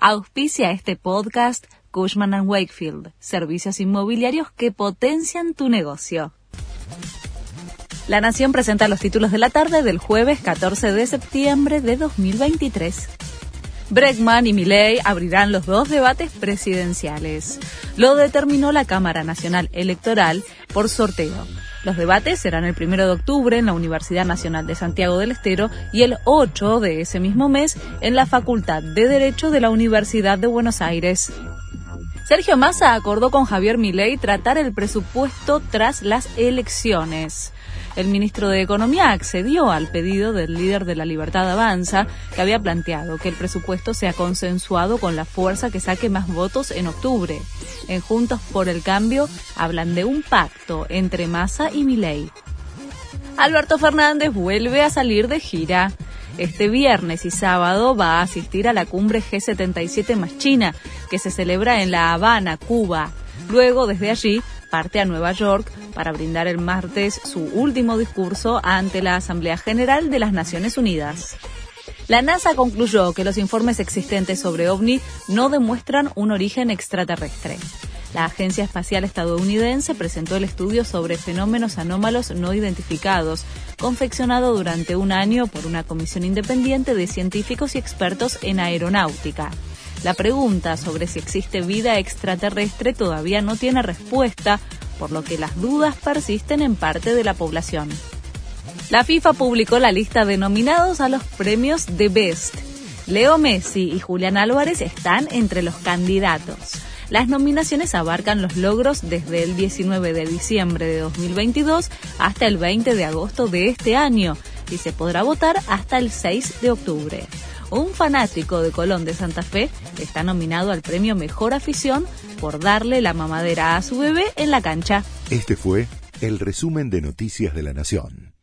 Auspicia este podcast Cushman ⁇ Wakefield, servicios inmobiliarios que potencian tu negocio. La Nación presenta los títulos de la tarde del jueves 14 de septiembre de 2023. Bregman y Milley abrirán los dos debates presidenciales. Lo determinó la Cámara Nacional Electoral por sorteo. Los debates serán el 1 de octubre en la Universidad Nacional de Santiago del Estero y el 8 de ese mismo mes en la Facultad de Derecho de la Universidad de Buenos Aires. Sergio Massa acordó con Javier Milei tratar el presupuesto tras las elecciones. El ministro de Economía accedió al pedido del líder de la Libertad Avanza, que había planteado que el presupuesto sea consensuado con la fuerza que saque más votos en octubre. En Juntos por el Cambio hablan de un pacto entre Massa y Milei. Alberto Fernández vuelve a salir de gira. Este viernes y sábado va a asistir a la cumbre G77 más China, que se celebra en La Habana, Cuba. Luego, desde allí, parte a Nueva York para brindar el martes su último discurso ante la Asamblea General de las Naciones Unidas. La NASA concluyó que los informes existentes sobre OVNI no demuestran un origen extraterrestre. La Agencia Espacial Estadounidense presentó el estudio sobre fenómenos anómalos no identificados, confeccionado durante un año por una comisión independiente de científicos y expertos en aeronáutica. La pregunta sobre si existe vida extraterrestre todavía no tiene respuesta, por lo que las dudas persisten en parte de la población. La FIFA publicó la lista de nominados a los premios The Best. Leo Messi y Julián Álvarez están entre los candidatos. Las nominaciones abarcan los logros desde el 19 de diciembre de 2022 hasta el 20 de agosto de este año y se podrá votar hasta el 6 de octubre un fanático de Colón de Santa Fe está nominado al premio Mejor Afición por darle la mamadera a su bebé en la cancha. Este fue el resumen de Noticias de la Nación.